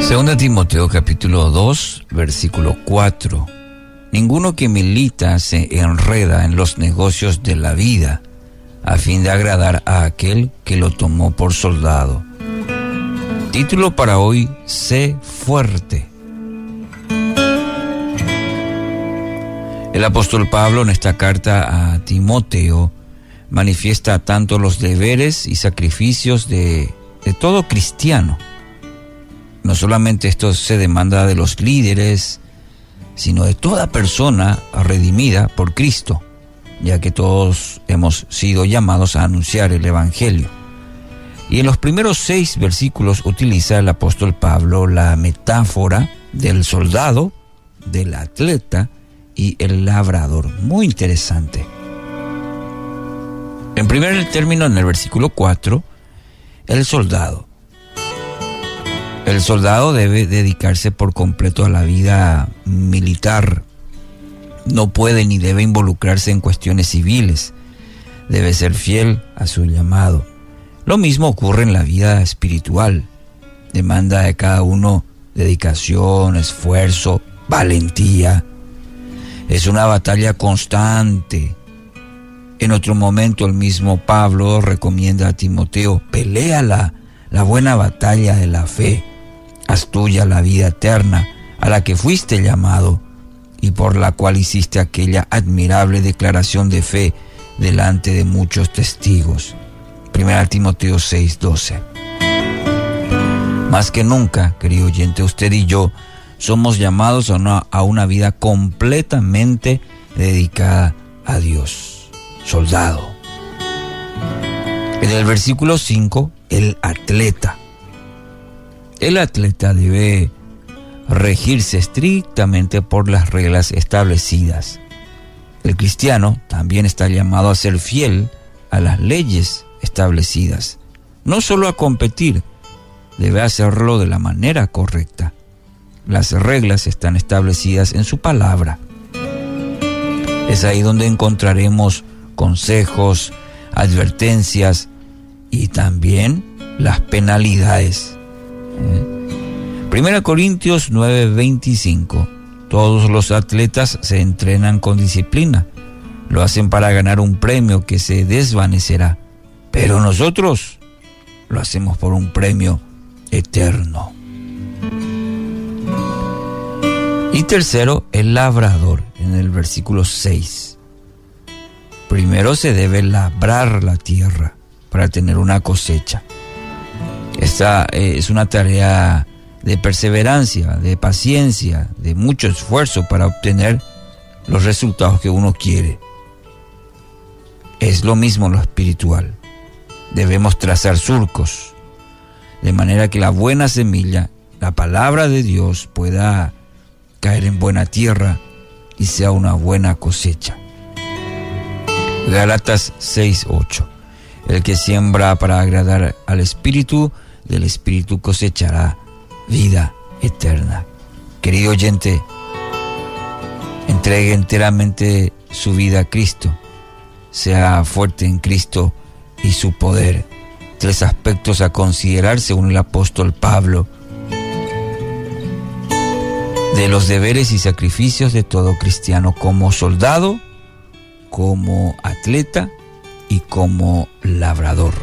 Segunda Timoteo capítulo 2, versículo 4. Ninguno que milita se enreda en los negocios de la vida a fin de agradar a aquel que lo tomó por soldado. Título para hoy, Sé fuerte. El apóstol Pablo en esta carta a Timoteo manifiesta tanto los deberes y sacrificios de, todo cristiano no solamente esto se demanda de los líderes, sino de toda persona redimida por Cristo, ya que todos hemos sido llamados a anunciar el Evangelio. Y en los primeros seis versículos utiliza el apóstol Pablo la metáfora del soldado, del atleta y el labrador. Muy interesante. En primer término, en el versículo 4, el soldado. El soldado debe dedicarse por completo a la vida militar. No puede ni debe involucrarse en cuestiones civiles. Debe ser fiel a su llamado. Lo mismo ocurre en la vida espiritual. Demanda de cada uno dedicación, esfuerzo, valentía. Es una batalla constante. En otro momento el mismo Pablo recomienda a Timoteo, pelea la, buena batalla de la fe haz tuya la vida eterna a la que fuiste llamado y por la cual hiciste aquella admirable declaración de fe delante de muchos testigos. 1 Timoteo 6:12. Más que nunca, querido oyente, usted y yo somos llamados a una, a una vida completamente dedicada a Dios. Soldado. En el versículo 5, el atleta. El atleta debe regirse estrictamente por las reglas establecidas. El cristiano también está llamado a ser fiel a las leyes establecidas, no solo a competir, debe hacerlo de la manera correcta. Las reglas están establecidas en su palabra. Es ahí donde encontraremos consejos, advertencias y también las penalidades. Primera Corintios 9:25. Todos los atletas se entrenan con disciplina. Lo hacen para ganar un premio que se desvanecerá. Pero nosotros lo hacemos por un premio eterno. Y tercero, el labrador, en el versículo 6. Primero se debe labrar la tierra para tener una cosecha. Esta eh, es una tarea de perseverancia, de paciencia, de mucho esfuerzo para obtener los resultados que uno quiere. Es lo mismo lo espiritual. Debemos trazar surcos, de manera que la buena semilla, la palabra de Dios, pueda caer en buena tierra y sea una buena cosecha. Galatas 6:8. El que siembra para agradar al Espíritu, del Espíritu cosechará vida eterna. Querido oyente, entregue enteramente su vida a Cristo. Sea fuerte en Cristo y su poder. Tres aspectos a considerar según el apóstol Pablo de los deberes y sacrificios de todo cristiano como soldado, como atleta y como labrador.